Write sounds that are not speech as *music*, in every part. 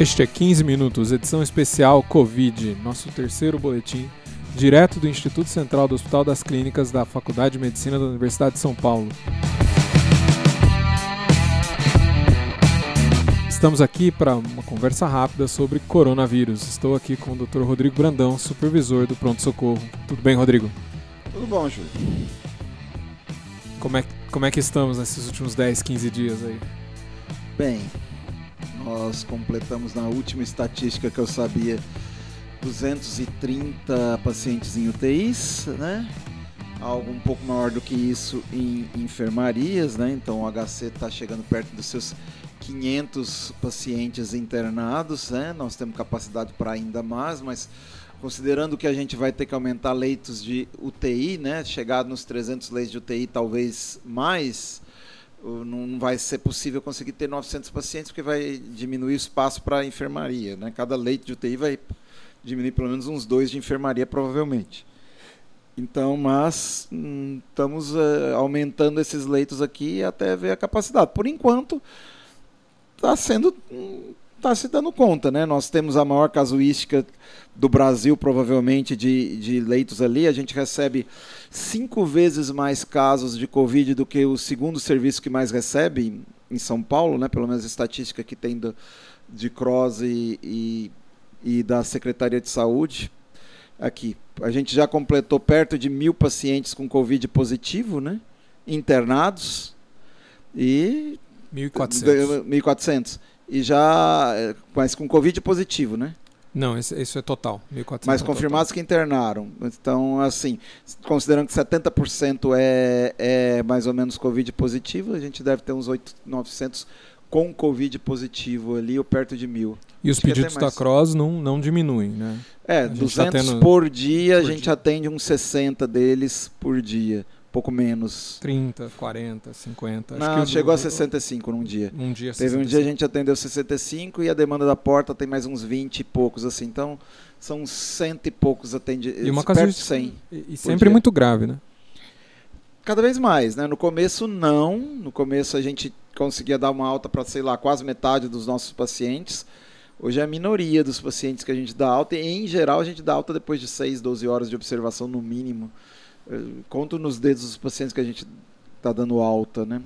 Este é 15 Minutos, edição especial Covid, nosso terceiro boletim, direto do Instituto Central do Hospital das Clínicas da Faculdade de Medicina da Universidade de São Paulo. Estamos aqui para uma conversa rápida sobre coronavírus. Estou aqui com o Dr. Rodrigo Brandão, supervisor do Pronto Socorro. Tudo bem, Rodrigo? Tudo bom, Júlio. Como é, como é que estamos nesses últimos 10, 15 dias aí? Bem, nós completamos na última estatística que eu sabia 230 pacientes em UTIs, né? Algo um pouco maior do que isso em enfermarias, né? Então o HC está chegando perto dos seus 500 pacientes internados, né? Nós temos capacidade para ainda mais, mas considerando que a gente vai ter que aumentar leitos de UTI, né? Chegar nos 300 leitos de UTI, talvez mais, não vai ser possível conseguir ter 900 pacientes porque vai diminuir o espaço para a enfermaria, né? Cada leito de UTI vai diminuir pelo menos uns dois de enfermaria provavelmente. Então, mas hum, estamos uh, aumentando esses leitos aqui até ver a capacidade. Por enquanto, está sendo está se dando conta, né? Nós temos a maior casuística do Brasil, provavelmente, de, de leitos ali. A gente recebe cinco vezes mais casos de Covid do que o segundo serviço que mais recebe em São Paulo, né? Pelo menos a estatística que tem do, de CROSS e, e, e da Secretaria de Saúde. Aqui, a gente já completou perto de mil pacientes com Covid positivo, né? Internados. E 1.400. 1.400. E já. É, mas com Covid positivo, né? Não, isso é total. 1.400 mas é confirmados total. que internaram. Então, assim, considerando que 70% é, é mais ou menos Covid positivo, a gente deve ter uns 8, 900 com Covid positivo ali, ou perto de mil. E os pedidos da Cross não, não diminuem, né? É, 200 tá tendo... por dia, por a gente dia. atende uns 60 deles por dia pouco menos. 30, 40, 50. Não, Acho que chegou a 65 num dia. Um dia Teve 65. um dia a gente atendeu 65 e a demanda da porta tem mais uns 20 e poucos, assim. Então, são cento e poucos atendidos. E uma perto de 100. E, e sempre dia. muito grave, né? Cada vez mais, né? No começo, não. No começo, a gente conseguia dar uma alta para, sei lá, quase metade dos nossos pacientes. Hoje é a minoria dos pacientes que a gente dá alta, e em geral a gente dá alta depois de 6, 12 horas de observação no mínimo conto nos dedos dos pacientes que a gente está dando alta, né?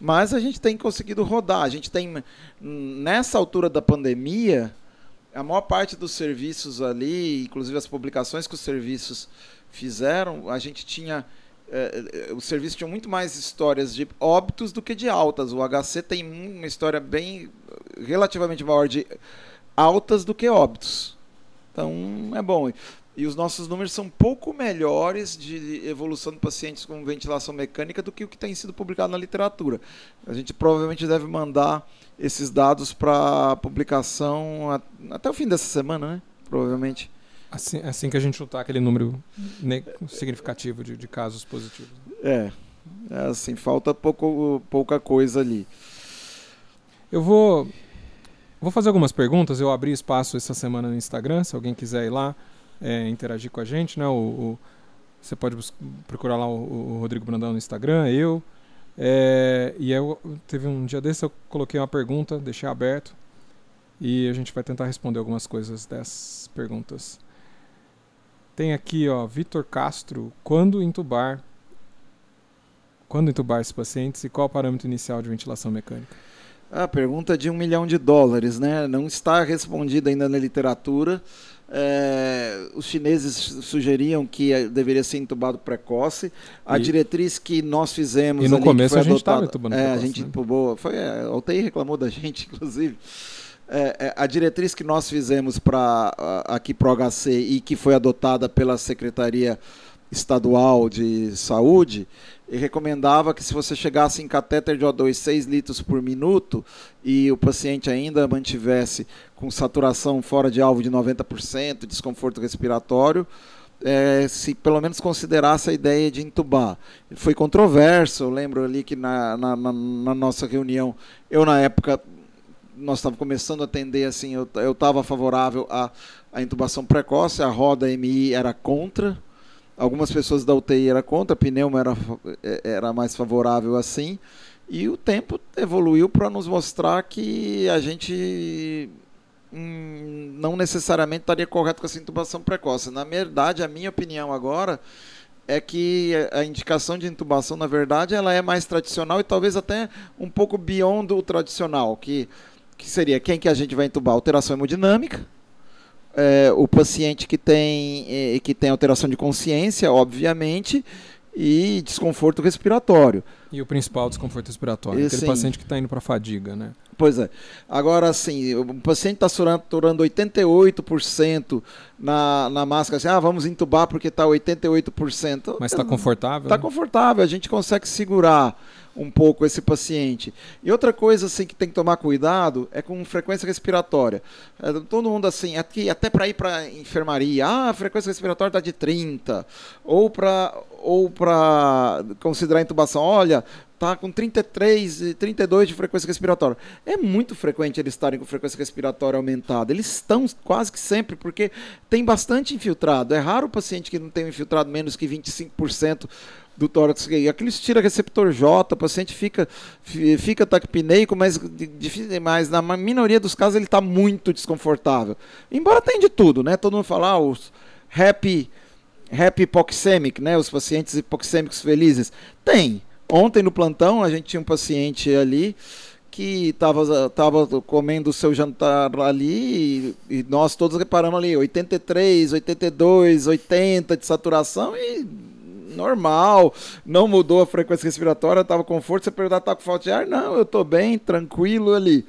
Mas a gente tem conseguido rodar. A gente tem, nessa altura da pandemia, a maior parte dos serviços ali, inclusive as publicações que os serviços fizeram, a gente tinha. Eh, os serviços tinham muito mais histórias de óbitos do que de altas. O HC tem uma história bem relativamente maior de altas do que óbitos. Então é bom. E os nossos números são um pouco melhores de evolução de pacientes com ventilação mecânica do que o que tem sido publicado na literatura. A gente provavelmente deve mandar esses dados para publicação até o fim dessa semana, né? Provavelmente. Assim, assim que a gente juntar aquele número significativo de, de casos positivos. É, é assim, falta pouco, pouca coisa ali. Eu vou, vou fazer algumas perguntas. Eu abri espaço essa semana no Instagram, se alguém quiser ir lá é, interagir com a gente, né? O, o você pode procurar lá o, o, Rodrigo Brandão no Instagram, eu. É, e eu teve um dia desse eu coloquei uma pergunta, deixei aberto e a gente vai tentar responder algumas coisas dessas perguntas. Tem aqui, ó, Vitor Castro, quando entubar quando entubar esses pacientes e qual o parâmetro inicial de ventilação mecânica? A pergunta de um milhão de dólares, né? Não está respondida ainda na literatura. É, os chineses sugeriam que deveria ser entubado precoce. A e, diretriz que nós fizemos. E no ali, começo a gente estava entubando é, precoce. A gente né? entubou. Foi, é, a UTI reclamou da *laughs* gente, inclusive. É, é, a diretriz que nós fizemos para aqui para o HC e que foi adotada pela Secretaria Estadual de Saúde e recomendava que se você chegasse em catéter de O2 6 litros por minuto e o paciente ainda mantivesse com saturação fora de alvo de 90%, desconforto respiratório, é, se pelo menos considerasse a ideia de entubar. Foi controverso, eu lembro ali que na, na, na nossa reunião, eu na época, nós estávamos começando a atender assim, eu estava favorável à, à intubação precoce, a roda MI era contra, Algumas pessoas da UTI era contra, pneuma era, é, era mais favorável assim. E o tempo evoluiu para nos mostrar que a gente hum, não necessariamente estaria correto com essa intubação precoce. Na verdade, a minha opinião agora é que a indicação de intubação, na verdade, ela é mais tradicional e talvez até um pouco beyond o tradicional, que, que seria quem que a gente vai intubar? Alteração hemodinâmica, é, o paciente que tem, é, que tem alteração de consciência, obviamente, e desconforto respiratório. E o principal desconforto respiratório, e, aquele sim. paciente que está indo para fadiga, né? Pois é. Agora, assim, o paciente está saturando 88% na, na máscara, assim, ah, vamos entubar porque está 88%. Mas está confortável? Está né? confortável, a gente consegue segurar um pouco esse paciente. E outra coisa assim que tem que tomar cuidado é com frequência respiratória. É, todo mundo assim, aqui até para ir para enfermaria, ah, a frequência respiratória está de 30, ou para ou para considerar intubação, olha, tá com 33 e 32 de frequência respiratória. É muito frequente eles estarem com frequência respiratória aumentada. Eles estão quase que sempre, porque tem bastante infiltrado. É raro o paciente que não tem um infiltrado menos que 25% do tórax gay. Aqueles tira receptor J, o paciente fica, fica taquipneico, mas difícil mais. Na minoria dos casos ele está muito desconfortável. Embora tenha de tudo, né? Todo mundo fala, ah, os happy, happy hipoxemic, né? Os pacientes hipoxêmicos felizes. Tem. Ontem no plantão a gente tinha um paciente ali que estava tava comendo o seu jantar ali e, e, nós todos reparamos ali 83, 82, 80 de saturação e normal, não mudou a frequência respiratória, estava com força, você perguntar, tá com falta de ar? Não, eu estou bem, tranquilo ali.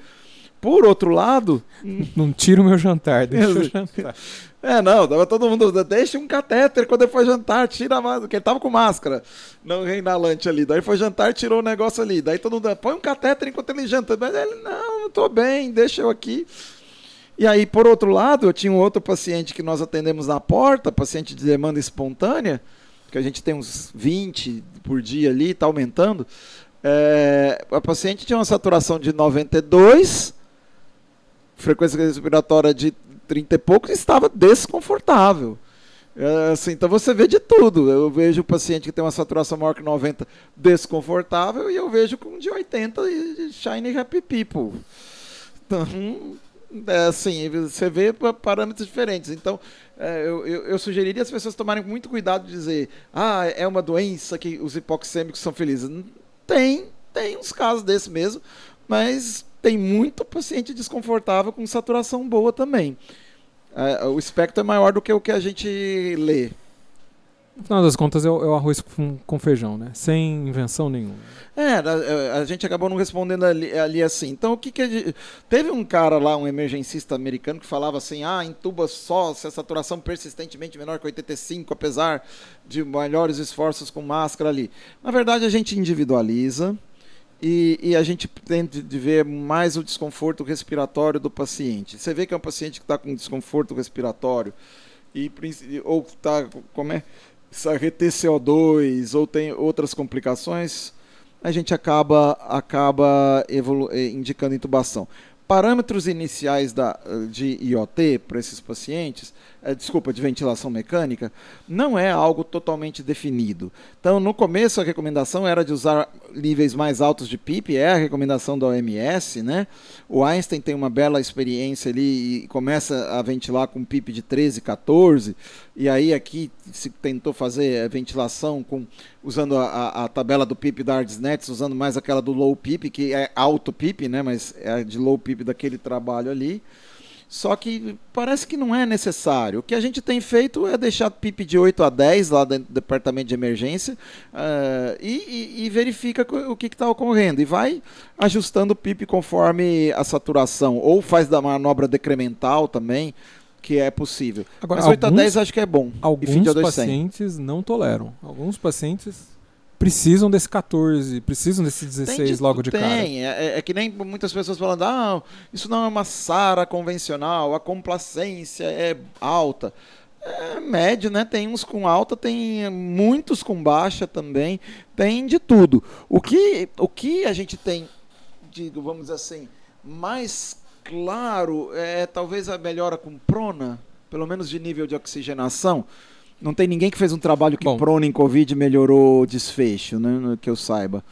Por outro lado... *laughs* Não tira o meu jantar, deixa eu jantar. É, não, tava todo mundo, deixa um catéter quando ele foi jantar, tira mais, porque ele tava com máscara, não reinalante ali. Daí foi jantar, tirou o negócio ali. Daí todo mundo, põe um catéter enquanto ele janta. Mas ele, não, eu tô bem, deixa eu aqui. E aí, por outro lado, eu tinha um outro paciente que nós atendemos na porta, paciente de demanda espontânea, que a gente tem uns 20 por dia ali, está aumentando. É, a paciente tinha uma saturação de 92, frequência respiratória de 30 e poucos, estava desconfortável. É, assim, então você vê de tudo. Eu vejo o paciente que tem uma saturação maior que 90 desconfortável e eu vejo com de 80 e shiny happy people. Então, assim, você vê parâmetros diferentes. Então, é, eu, eu, eu, sugeriria as pessoas tomarem muito cuidado de dizer, ah, é uma doença que os hipoxêmicos são felizes. Tem, tem uns casos desse mesmo, mas tem muito paciente desconfortável com saturação boa também. É, o espectro é maior do que o que a gente lê. No final das contas, é o, é o arroz com, com, feijão, né? Sem invenção nenhuma. É, a, a gente acabou não respondendo ali, ali, assim. Então, o que que... Gente... Teve um cara lá, um emergencista americano, que falava assim, ah, entuba só se a saturação persistentemente menor que 85, apesar de maiores esforços com máscara ali. Na verdade, a gente individualiza e, e a gente tenta de ver mais o desconforto respiratório do paciente. Você vê que é um paciente que está com desconforto respiratório e ou está como é reter CO2 ou tem outras complicações, a gente acaba, acaba eh, indicando intubação. Parâmetros iniciais da, de IoT para esses pacientes é, desculpa, de ventilação mecânica, não é algo totalmente definido. Então, no começo, a recomendação era de usar níveis mais altos de PIP, é a recomendação da OMS, né? O Einstein tem uma bela experiência ali e começa a ventilar com PIP de 13, 14, e aí aqui se tentou fazer a ventilação com usando a, a, a tabela do PIP da ArdsNet, usando mais aquela do low PIP, que é alto PIP, né? Mas é de low PIP daquele trabalho ali. Só que parece que não é necessário. O que a gente tem feito é deixar PIP de 8 a 10 lá dentro do departamento de emergência uh, e, e, e, verifica o que está ocorrendo. E vai ajustando o PIP conforme a saturação. Ou faz da manobra decremental também, que é possível. Agora, Mas 8 alguns, a 10 acho que é bom. Alguns pacientes não toleram. Alguns pacientes precisam desse 14, precisam desse 16 de, logo de tem. cara. Tem, é, é, é, que nem muitas pessoas falando, ah, isso não é uma SARA convencional, a complacência é alta. É médio, né? Tem uns com alta, tem muitos com baixa também, tem de tudo. O que, o que a gente tem, digo, vamos dizer assim, mais claro é talvez a melhora com prona, pelo menos de nível de oxigenação. Não tem ninguém que fez um trabalho que Bom, prona em Covid melhorou o desfecho, né? Que eu saiba.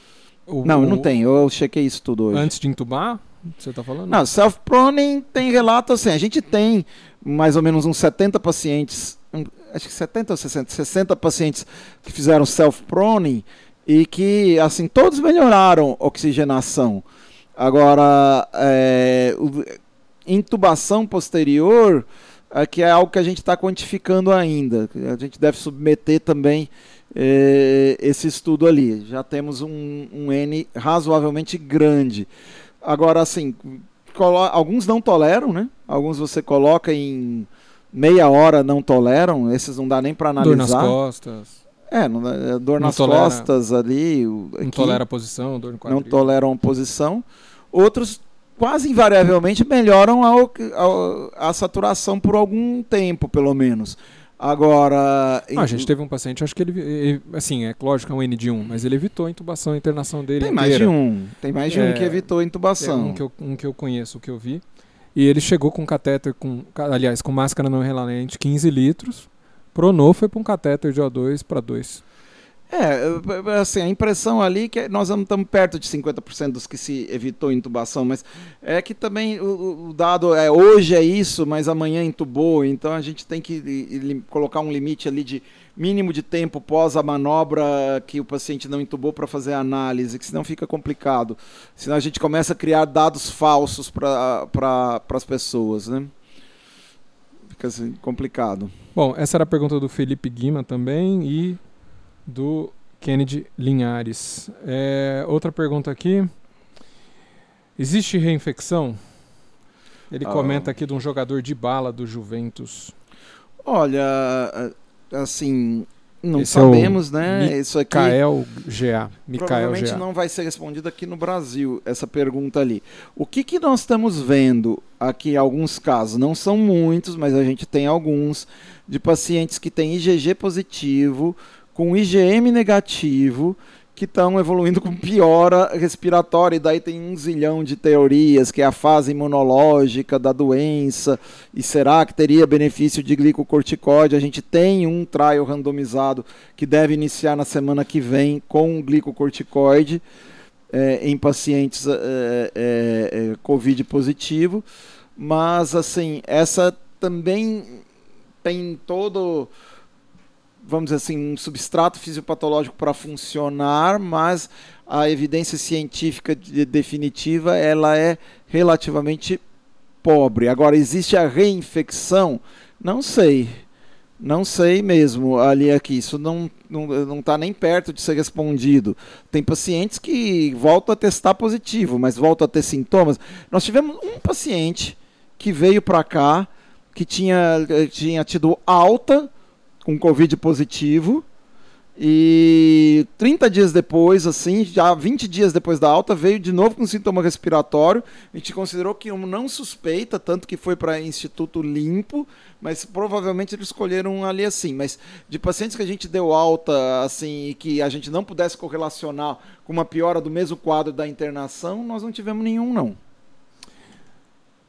O, não, não tem. Eu chequei isso tudo hoje. Antes de entubar? Você está falando? Não, self-proning tem relato assim, a gente tem mais ou menos uns 70 pacientes, acho que 70 ou 60, 60 pacientes que fizeram self-proning e que, assim, todos melhoraram oxigenação. Agora, é, intubação posterior, é, que é algo que a gente está quantificando ainda. A gente deve submeter também é, esse estudo ali. Já temos um, um N razoavelmente grande. Agora, assim, alguns não toleram, né? Alguns você coloca em meia hora não toleram, esses não dá nem para analisar. Dor nas costas. É, não, é, dor nas tolera, costas ali. Aqui, não tolera a posição, dor no quadril. Não toleram a posição. Outros quase invariavelmente melhoram a, a, a saturação por algum tempo, pelo menos. Agora. Ah, a gente teve um paciente, acho que ele. Assim, é lógico que é um N de 1, mas ele evitou a intubação, a internação dele. Tem mais de um. Tem mais de é, um que evitou a intubação. É um que, eu, um que eu conheço, que eu vi. E ele chegou com catéter, com, aliás, com máscara não relalente, 15 litros. Pronou foi para um catéter de O2 para 2. É, assim, a impressão ali é que nós estamos perto de 50% dos que se evitou intubação, mas é que também o, o, dado é hoje é isso, mas amanhã intubou, então a gente tem que colocar um limite ali de mínimo de tempo pós a manobra que o paciente não intubou para fazer a análise, que senão fica complicado. Senão a gente começa a criar dados falsos para pra, as pessoas, né? Fica assim, complicado. Bom, essa era a pergunta do Felipe Guima também e do Kennedy Linhares. É, outra pergunta aqui. Existe reinfecção? Ele ah. comenta aqui de um jogador de bala do Juventus. Olha, assim, não Esse sabemos, é né? Isso aqui. Mikael Ga. provavelmente não vai ser respondido aqui no Brasil essa pergunta ali. O que, que nós estamos vendo aqui alguns casos? Não são muitos, mas a gente tem alguns de pacientes que têm IgG positivo com IgM negativo que estão evoluindo com piora respiratória, e daí tem um zilhão de teorias, que é a fase imunológica da doença, e será que teria benefício de glicocorticoide? A gente tem um trial randomizado que deve iniciar na semana que vem com glicocorticoide é, em pacientes é, é, é, Covid positivo, mas assim, essa também tem todo vamos dizer assim, um substrato fisiopatológico para funcionar, mas a evidência científica de, definitiva ela é relativamente pobre. Agora, existe a reinfecção? Não sei. Não sei mesmo ali aqui. Isso não não não está nem perto de ser respondido. Tem pacientes que voltam a testar positivo, mas voltam a ter sintomas. Nós tivemos um paciente que veio para cá que tinha, tinha tido alta com Covid positivo. E 30 dias depois, assim, já 20 dias depois da alta, veio de novo com sintoma respiratório. A gente considerou que não suspeita, tanto que foi para Instituto Limpo, mas provavelmente eles escolheram ali assim. Mas de pacientes que a gente deu alta, assim, e que a gente não pudesse correlacionar com uma piora do mesmo quadro da internação, nós não tivemos nenhum, não.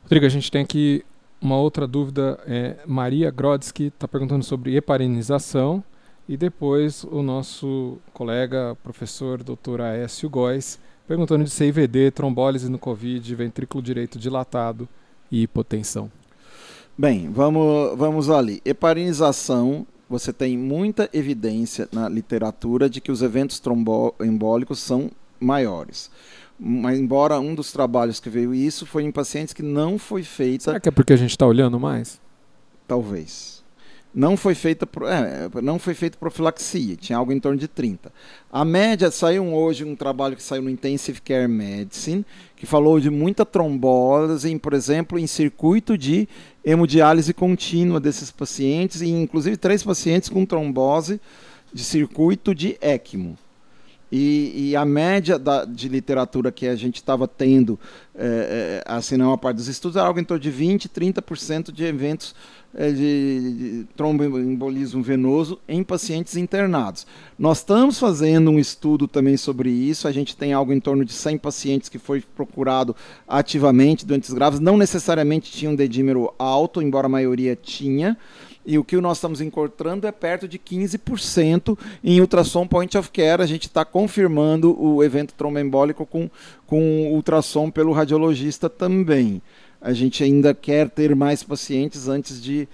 Rodrigo, a gente tem aqui uma outra dúvida é Maria Grodsky está perguntando sobre heparinização e depois o nosso colega professor Dr. Aécio Góes perguntando de CIVD, trombólise no COVID, ventrículo direito dilatado e hipotensão. Bem, vamos, vamos ali. Heparinização, você tem muita evidência na literatura de que os eventos tromboembólicos são maiores mas embora um dos trabalhos que veio isso foi em pacientes que não foi feita. Será que é porque a gente está olhando mais? Talvez. Não foi feita é, não foi feita profilaxia, tinha algo em torno de 30. A média saiu hoje um trabalho que saiu no Intensive Care Medicine, que falou de muita trombose, em, por exemplo, em circuito de hemodiálise contínua desses pacientes e inclusive três pacientes com trombose de circuito de ECMO. E, e, a média da, de literatura que a gente estava tendo, é, é, assim, não a parte dos estudos, era algo em torno de 20%, 30% de eventos é, de, de tromboembolismo venoso em pacientes internados. Nós estamos fazendo um estudo também sobre isso, a gente tem algo em torno de 100 pacientes que foi procurado ativamente, doentes graves, não necessariamente tinham dedímero alto, embora a maioria tinha, E o que nós estamos encontrando é perto de 15% em ultrassom point of care. A gente está confirmando o evento tromboembólico com, com ultrassom pelo radiologista também. A gente ainda quer ter mais pacientes antes de,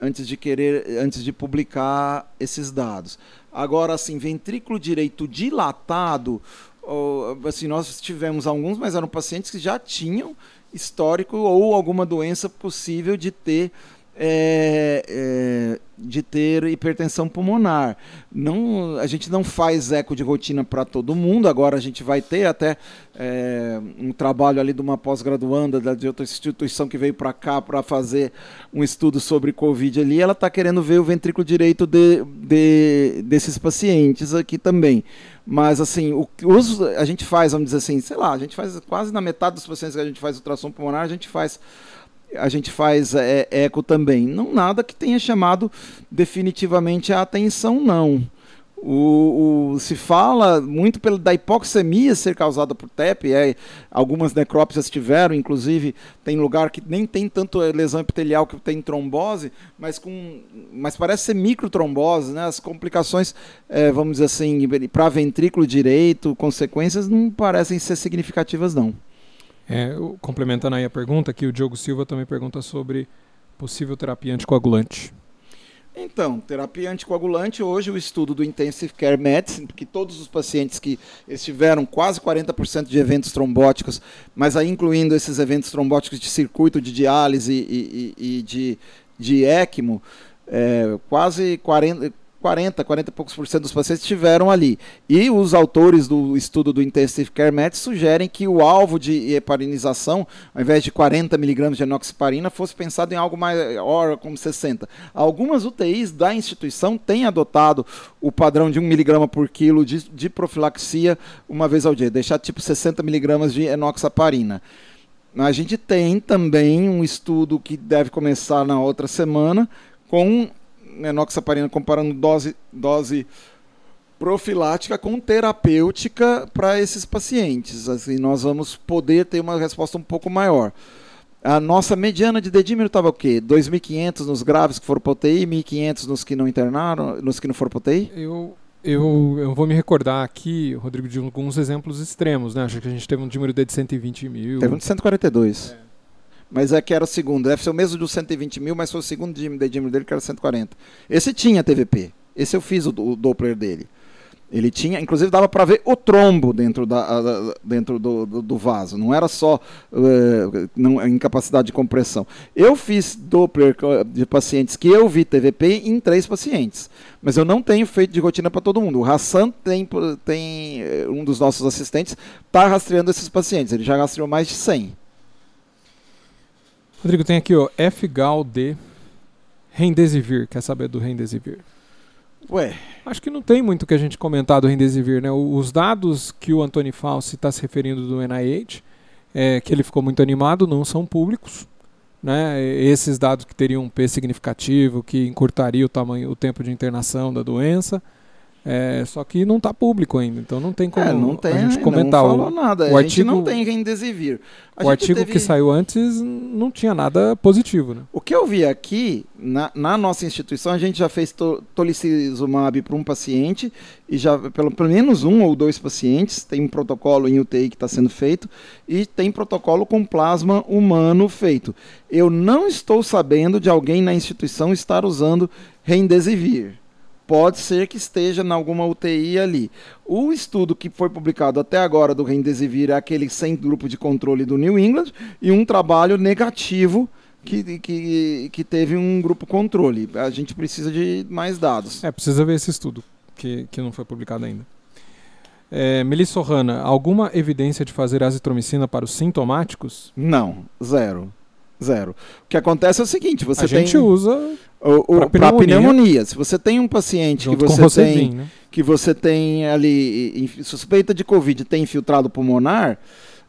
antes de querer, antes de publicar esses dados. Agora, assim, ventrículo direito dilatado, assim, nós tivemos alguns, mas eram pacientes que já tinham histórico ou alguma doença possível de ter é, é, de ter hipertensão pulmonar. Não, a gente não faz eco de rotina para todo mundo. Agora a gente vai ter até é, um trabalho ali de uma pós-graduanda de outra instituição que veio para cá para fazer um estudo sobre Covid ali. Ela está querendo ver o ventrículo direito de, de, desses pacientes aqui também. Mas assim, o a gente faz, vamos dizer assim, sei lá, a gente faz quase na metade dos pacientes que a gente faz ultrassom pulmonar, a gente faz a gente faz é, eco também. Não nada que tenha chamado definitivamente a atenção, não. O, o, se fala muito pela, da hipoxemia ser causada por TEP, é, algumas necrópsias tiveram, inclusive tem lugar que nem tem tanto lesão epitelial que tem trombose, mas, com, mas parece ser microtrombose, né? as complicações, é, vamos dizer assim, para ventrículo direito, consequências não parecem ser significativas não. É, complementando aí a pergunta, que o Diogo Silva também pergunta sobre possível terapia anticoagulante. Então, terapia anticoagulante, hoje o estudo do Intensive Care Medicine, porque todos os pacientes que tiveram quase 40% de eventos trombóticos, mas aí incluindo esses eventos trombóticos de circuito de diálise e, e, e de, de ECMO, é, quase 40, 40, 40 e poucos por cento dos pacientes estiveram ali. E os autores do estudo do Intensive Care Med sugerem que o alvo de heparinização, ao invés de 40 miligramas de enoxiparina, fosse pensado em algo maior, como 60. Algumas UTIs da instituição têm adotado o padrão de 1 miligrama por quilo de, de profilaxia uma vez ao dia, deixar tipo 60 miligramas de enoxaparina. A gente tem também um estudo que deve começar na outra semana com enoxaparina comparando dose, dose profilática com terapêutica para esses pacientes. Assim, nós vamos poder ter uma resposta um pouco maior. A nossa mediana de dedímero estava o quê? 2.500 nos graves que foram para UTI, 1.500 nos que não internaram, nos que não foram para UTI? Eu, eu, eu vou me recordar aqui, Rodrigo, de alguns exemplos extremos, né? Acho que a gente teve um dímero de 120 mil. Teve um de 142. É mas é que era o segundo. Deve ser o mesmo dos 120 mil, mas foi o segundo dedímero dele que era 140. Esse tinha TVP. Esse eu fiz o, o Doppler dele. Ele tinha, inclusive dava para ver o trombo dentro, da, dentro do, do, do vaso, não era só uh, não, incapacidade de compressão. Eu fiz Doppler de pacientes que eu vi TVP em três pacientes, mas eu não tenho feito de rotina para todo mundo. O Hassan tem, tem eh, um dos nossos assistentes, está rastreando esses pacientes, ele já rastreou mais de 100. Rodrigo, tem aqui, ó, FGAL-D, Remdesivir. Quer saber do Remdesivir? Ué. Acho que não tem muito que a gente comentar do Remdesivir, né? Os dados que o Antônio Fauci está se referindo do NIH, é, que ele ficou muito animado, não são públicos. Né? Esses dados que teriam um P significativo, que encurtaria o tamanho, o tempo de internação da doença. É, só que não está público ainda, então não tem como é, não tem, a gente comentar. Não falou nada. O a artigo, não tem remdesivir. A o artigo teve... que saiu antes não tinha nada positivo. Né? O que eu vi aqui, na, na nossa instituição, a gente já fez to, tolicizumab para um paciente, e já pelo, pelo menos um ou dois pacientes, tem um protocolo em UTI que está sendo feito, e tem protocolo com plasma humano feito. Eu não estou sabendo de alguém na instituição estar usando remdesivir pode ser que esteja em alguma UTI ali. O estudo que foi publicado até agora do Remdesivir é aquele sem grupo de controle do New England e um trabalho negativo que, que, que teve um grupo controle. A gente precisa de mais dados. É, precisa ver esse estudo, que, que não foi publicado ainda. É, Melissa Hanna, alguma evidência de fazer azitromicina para os sintomáticos? Não, zero. Zero. O que acontece é o seguinte, você a tem... gente usa para pneumonia. pneumonia. Se você tem um paciente que você tem né? que você tem ali suspeita de covid, tem infiltrado pulmonar,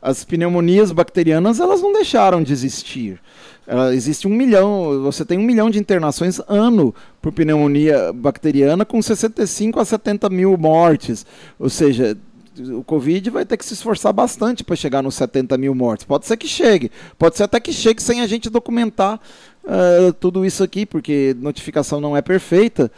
as pneumonias bacterianas elas não deixaram de existir. Uh, existe um milhão, você tem um milhão de internações ano por pneumonia bacteriana com 65 a 70 mil mortes. Ou seja, o Covid vai ter que se esforçar bastante para chegar nos 70 mil mortes. Pode ser que chegue, pode ser até que chegue sem a gente documentar uh, tudo isso aqui, porque notificação não é perfeita,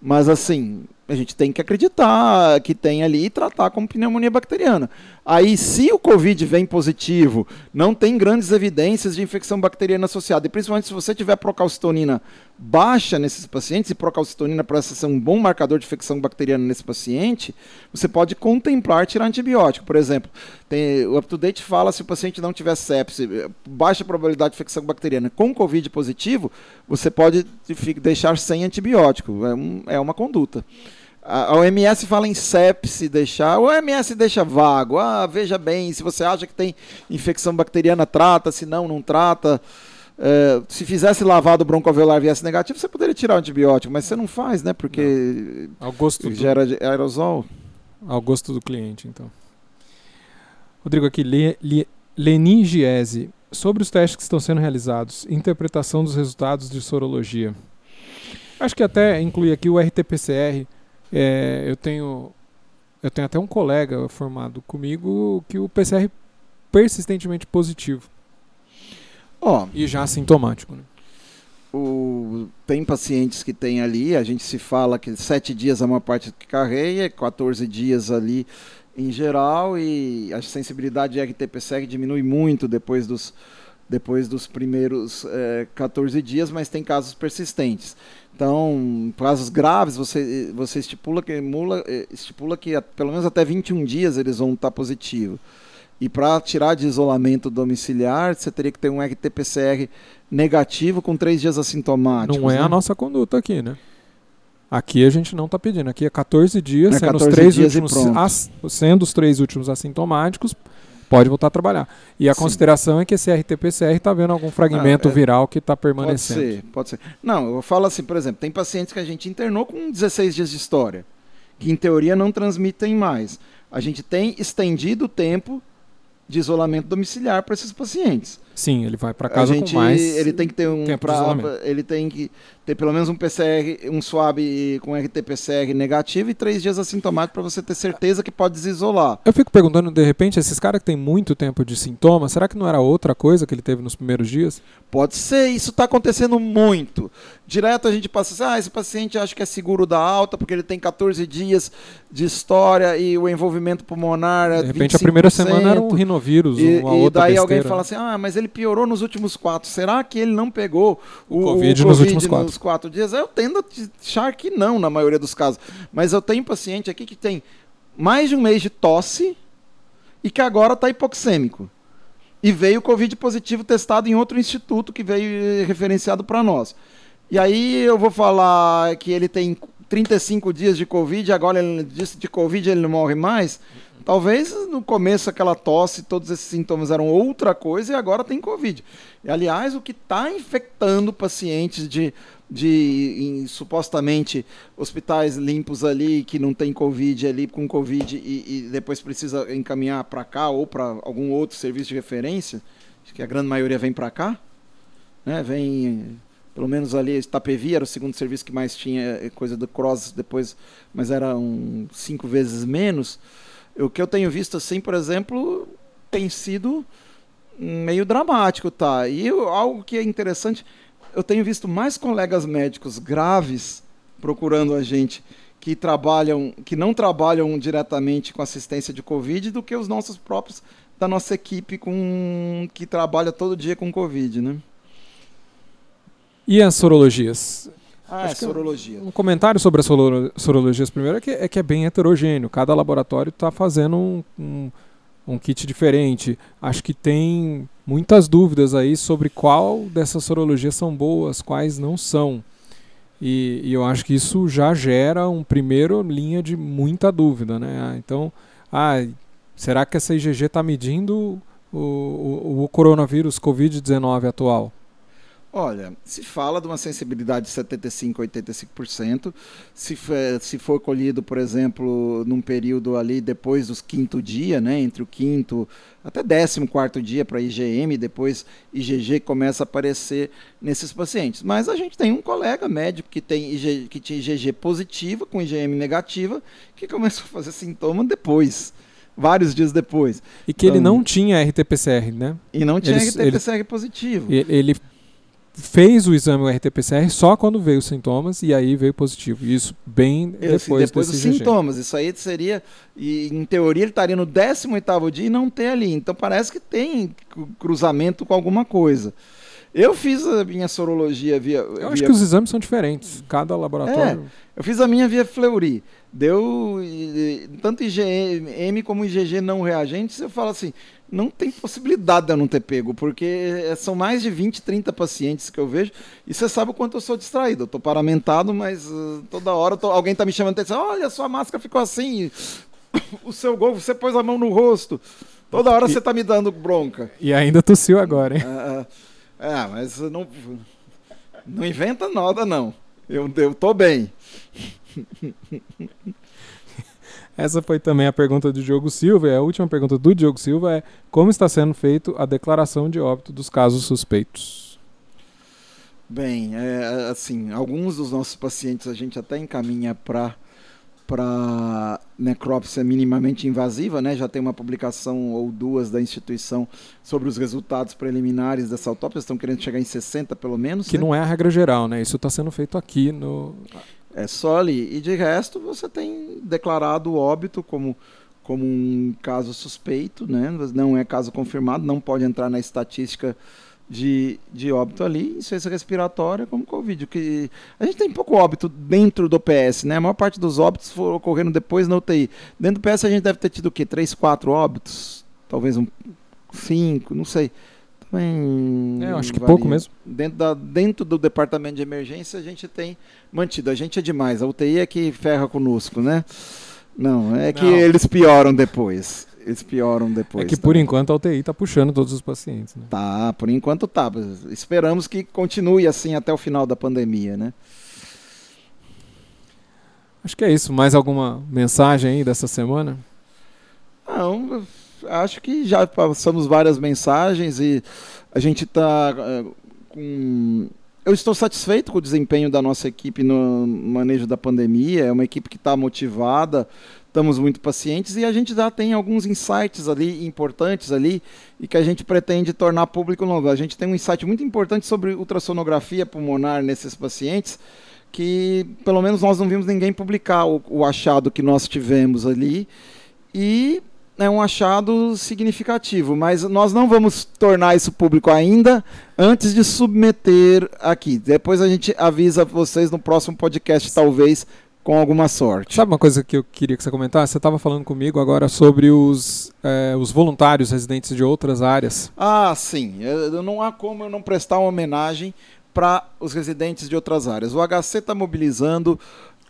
mas assim, a gente tem que acreditar que tem ali e tratar como pneumonia bacteriana. Aí, se o Covid vem positivo, não tem grandes evidências de infecção bacteriana associada, e principalmente se você tiver procalcitonina baixa nesses pacientes, e procalcitonina parece ser um bom marcador de infecção bacteriana nesse paciente, você pode contemplar tirar antibiótico. Por exemplo, tem, o UpToDate fala se o paciente não tiver sepse, baixa probabilidade de infecção bacteriana com Covid positivo, você pode deixar sem antibiótico. É, um, é uma conduta. A OMS fala em sepse deixar, o OMS deixa vago. Ah, veja bem, se você acha que tem infecção bacteriana, trata, se não, não trata. É, se fizesse lavado broncoalveolar viesse negativo, você poderia tirar o antibiótico, mas você não faz, né? Porque Ao gosto gera do... aerosol. Ao gosto do cliente, então. Rodrigo, aqui, le, le, leningiese. Sobre os testes que estão sendo realizados, interpretação dos resultados de sorologia. Acho que até inclui aqui o RT-PCR, é, eu tenho eu tenho até um colega formado comigo que o PCR é persistentemente positivo. Ó, e já assintomático, né? O, tem pacientes que tem ali, a gente se fala que sete dias é uma parte que carreia, 14 dias ali em geral, e a sensibilidade de RT-PCR diminui muito depois dos, depois dos primeiros é, 14 dias, mas tem casos persistentes. Então, casos graves, você, você estipula, que, mula, eh, estipula que pelo menos até 21 dias eles vão estar positivos. E para tirar de isolamento domiciliar, você teria que ter um RT-PCR negativo com três dias assintomáticos. Não é né? a nossa conduta aqui, né? Aqui a gente não está pedindo. Aqui é 14 dias, é sendo, 14 os três dias últimos, sendo os três últimos assintomáticos, pode voltar a trabalhar. E a Sim. consideração é que esse RT-PCR está vendo algum fragmento ah, é, viral que está permanecendo. Pode ser, pode ser. Não, eu falo assim, por exemplo, tem pacientes que a gente internou com 16 dias de história, que em teoria não transmitem mais. A gente tem estendido o tempo de isolamento domiciliar para esses pacientes. Sim, ele vai para casa a gente, com mais. Ele tem que ter um pra, ele tem que ter pelo menos um PCR, um swab com RT-PCR negativo e três dias assintomático para você ter certeza que pode desisolar. Eu fico perguntando, de repente, esses caras que têm muito tempo de sintoma, será que não era outra coisa que ele teve nos primeiros dias? Pode ser, isso está acontecendo muito. Direto a gente passa assim, ah, esse paciente acho que é seguro da alta porque ele tem 14 dias de história e o envolvimento pulmonar é De repente 25%. a primeira semana era um rinovírus, e, uma e outra daí besteira. alguém fala assim, ah, mas ele piorou nos últimos quatro. Será que ele não pegou o, COVID, o COVID nos últimos quatro? Nos quatro dias? Eu tendo a achar que não, na maioria dos casos. Mas eu tenho paciente aqui que tem mais de um mês de tosse e que agora está hipoxêmico. E veio Covid positivo testado em outro instituto que veio referenciado para nós. E aí eu vou falar que ele tem 35 dias de Covid, agora ele disse de Covid ele não morre mais. Talvez no começo aquela tosse, todos esses sintomas eram outra coisa e agora tem Covid. E, aliás, o que está infectando pacientes de, de em, supostamente hospitais limpos ali, que não tem Covid ali, com Covid e, e depois precisa encaminhar para cá ou para algum outro serviço de referência, que a grande maioria vem para cá, né? vem pelo menos ali Itapevi era o segundo serviço que mais tinha eh, coisa do cross depois, mas era um cinco vezes menos. O que eu tenho visto assim, por exemplo, tem sido meio dramático, tá? E eu, algo que é interessante, eu tenho visto mais colegas médicos graves procurando a gente que trabalham, que não trabalham diretamente com assistência de Covid do que os nossos próprios da nossa equipe com que trabalha todo dia com Covid, né? E as sorologias? Ah, é sorologia. Um comentário sobre as sorologias primeiro é que, é que é bem heterogêneo. Cada laboratório está fazendo um, um, um, kit diferente. Acho que tem muitas dúvidas aí sobre qual dessas sorologias são boas, quais não são. E, e eu acho que isso já gera um primeiro linha de muita dúvida, né? Ah, então, ah, será que essa IgG está medindo o, o, o coronavírus Covid-19 atual? Olha, se fala de uma sensibilidade de 75% a 85%. Se, se for colhido, por exemplo, num período ali depois dos quinto dia, né, entre o quinto até décimo quarto dia para IgM, depois IgG começa a aparecer nesses pacientes. Mas a gente tem um colega médico que, tem IG, que tinha IgG positiva com IgM negativa, que começou a fazer sintoma depois. vários dias depois. E que ele Então- não tinha RT-PCR, né? E não tinha Eles- RT-PCR positivo. Ele fez o exame RT-PCR só quando veio os sintomas e aí veio positivo. Isso bem depois, depois dos sintomas. Isso aí seria. E em teoria ele estaria no 18 dia e não ter ali. Então parece que tem cru- cruzamento com alguma coisa. Eu fiz a minha sorologia via. Eu acho via- que os exames são diferentes. Cada laboratório. Eu fiz a minha via Fleury. Deu tanto IgM como IgG não reagentes. Eu falo assim, não tem possibilidade de eu não ter pego, porque eh, são mais de 20, 30 pacientes que eu vejo. E você sabe o quanto eu sou distraído. Eu tô paramentado, mas eh, toda hora tô- alguém tá me chamando atenção. Olha, sua máscara ficou assim. *coughs* O seu gol, você pôs a mão no rosto. Toda hora E- você tá me dando bronca. E ainda tossiu agora, hein? Ah, ah, mas não, não inventa nada, não. Eu, eu tô bem. *laughs* Essa foi também a pergunta do Diogo Silva. E a última pergunta do Diogo Silva é: como está sendo feito a declaração de óbito dos casos suspeitos? Bem, é, assim, alguns dos nossos pacientes a gente até encaminha para para necrópsia minimamente invasiva, né? Já tem uma publicação ou duas da instituição sobre os resultados preliminares dessa autópsia. Estão querendo chegar em 60 pelo menos. Que né? não é a regra geral, né? Isso está sendo feito aqui no. É só ali. E de resto, você tem declarado o óbito como, como um caso suspeito, né? Não é caso confirmado, não pode entrar na estatística de, de óbito ali, insuficiência respiratória como Covid. Que a gente tem pouco óbito dentro do PS, né? A maior parte dos óbitos foram ocorrendo depois na UTI. Dentro do PS a gente deve ter tido o quê? Três, quatro óbitos? Talvez um cinco, não sei. É, eu acho que varia. pouco mesmo. Dentro, da, dentro do departamento de emergência a gente tem mantido. A gente é demais. A UTI é que ferra conosco, né? Não, é que Não. eles pioram depois. Eles pioram depois. é que tá? por enquanto a UTI está puxando todos os pacientes. Né? Tá, por enquanto tá. Esperamos que continue assim até o final da pandemia, né? Acho que é isso. Mais alguma mensagem aí dessa semana? Acho que já passamos várias mensagens e a gente está com. Eu estou satisfeito com o desempenho da nossa equipe no manejo da pandemia. É uma equipe que está motivada, estamos muito pacientes e a gente já tem alguns insights ali importantes ali e que a gente pretende tornar público novo. A gente tem um insight muito importante sobre ultrassonografia pulmonar nesses pacientes que pelo menos nós não vimos ninguém publicar o, o achado que nós tivemos ali e é um achado significativo, mas nós não vamos tornar isso público ainda antes de submeter aqui. Depois a gente avisa vocês no próximo podcast, talvez com alguma sorte. Sabe uma coisa que eu queria que você comentasse? Você estava falando comigo agora sobre os, eh, os voluntários residentes de outras áreas. Ah, sim. Eu- Não há como eu não prestar uma homenagem para os residentes de outras áreas. O HC está mobilizando.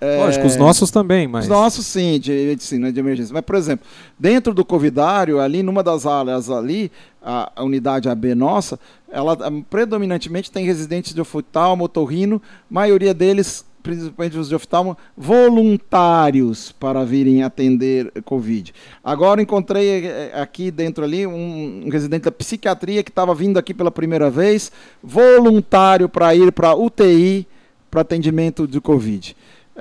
É, Lógico, os nossos também, mas. Os nossos, sim, de medicina de emergência. Mas, por exemplo, dentro do Covidário, ali numa das áreas ali, a, a unidade AB nossa, ela predominantemente tem residentes de oftalmo, otorrino, maioria deles, principalmente os de oftalmo, voluntários para virem atender Covid. Agora encontrei eh, aqui dentro ali um, um residente da psiquiatria que estava vindo aqui pela primeira vez, voluntário para ir para UTI para atendimento de Covid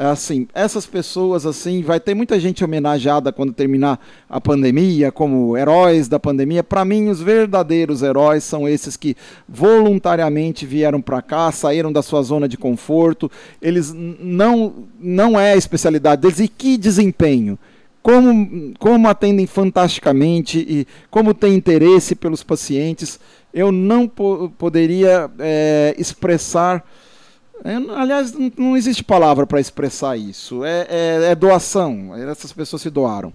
assim, essas pessoas assim, vai ter muita gente homenageada quando terminar a pandemia, como heróis da pandemia. Para mim, os verdadeiros heróis são esses que voluntariamente vieram para cá, saíram da sua zona de conforto. Eles não não é a especialidade deles e que desempenho. Como, como atendem fantasticamente e como têm interesse pelos pacientes, eu não po poderia eh, expressar é, aliás, não, existe palavra para expressar isso. É, é- é doação. Essas pessoas se doaram.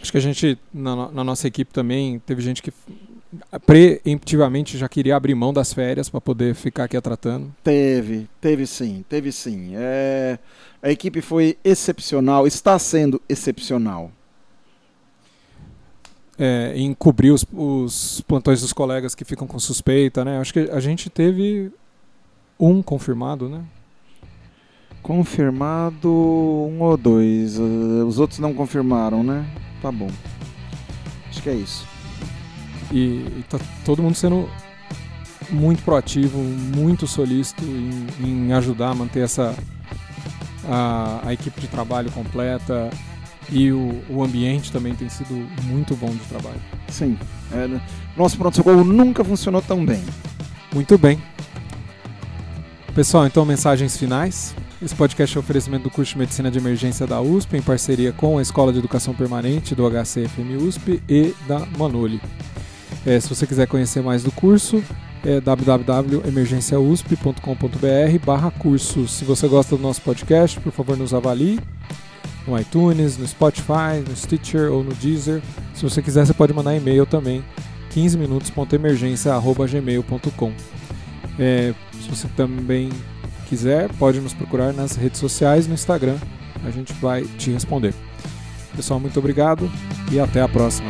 Acho que a gente, na, na nossa equipe também, teve gente que preemptivamente já queria abrir mão das férias para poder ficar aqui tratando. Teve, teve sim, teve sim. É, a equipe foi excepcional, está sendo excepcional. É, em cobrir os, os plantões dos colegas que ficam com suspeita, né? Acho que a gente teve um confirmado, né? Confirmado um ou dois. eh, Os outros não confirmaram, né? Tá bom. Acho que é isso. E, e tá todo mundo sendo muito proativo, muito solícito em, em ajudar a manter essa a, a equipe de trabalho completa. e o, o ambiente também tem sido muito bom de trabalho. Sim. É, nosso pronto-socorro nunca funcionou tão bem. Muito bem. Pessoal, então mensagens finais. Esse podcast é um oferecimento do curso de Medicina de Emergência da USP, em parceria com a Escola de Educação Permanente do HCFM USP e da Manoli. É, se você quiser conhecer mais do curso, é www.emergenciausp.com.br barra cursos. Se você gosta do nosso podcast, por favor nos avalie no iTunes, no Spotify, no Stitcher ou no Deezer. Se você quiser, você pode mandar e-mail também, 15minutos.emergência.gmail.com é, Se você também quiser, pode nos procurar nas redes sociais, no Instagram. A gente vai te responder. Pessoal, muito obrigado e até a próxima.